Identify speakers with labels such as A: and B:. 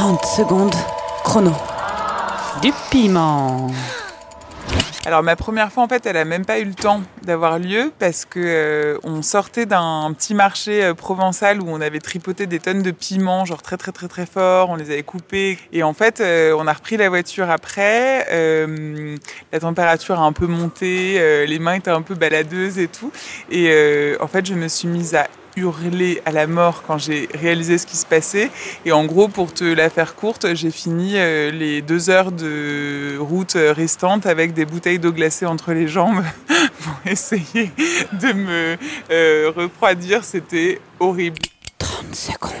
A: 30 secondes, chrono. Du piment.
B: Alors ma première fois en fait, elle a même pas eu le temps d'avoir lieu parce que euh, on sortait d'un petit marché euh, provençal où on avait tripoté des tonnes de piments, genre très très très très fort, on les avait coupés et en fait euh, on a repris la voiture après. la température a un peu monté, les mains étaient un peu baladeuses et tout et en fait je me suis mise à hurler à la mort quand j'ai réalisé ce qui se passait. Et en gros, pour te la faire courte, j'ai fini euh, les deux heures de route restantes avec des bouteilles d'eau glacée entre les jambes pour essayer de me euh, refroidir. C'était horrible.
A: 30 secondes.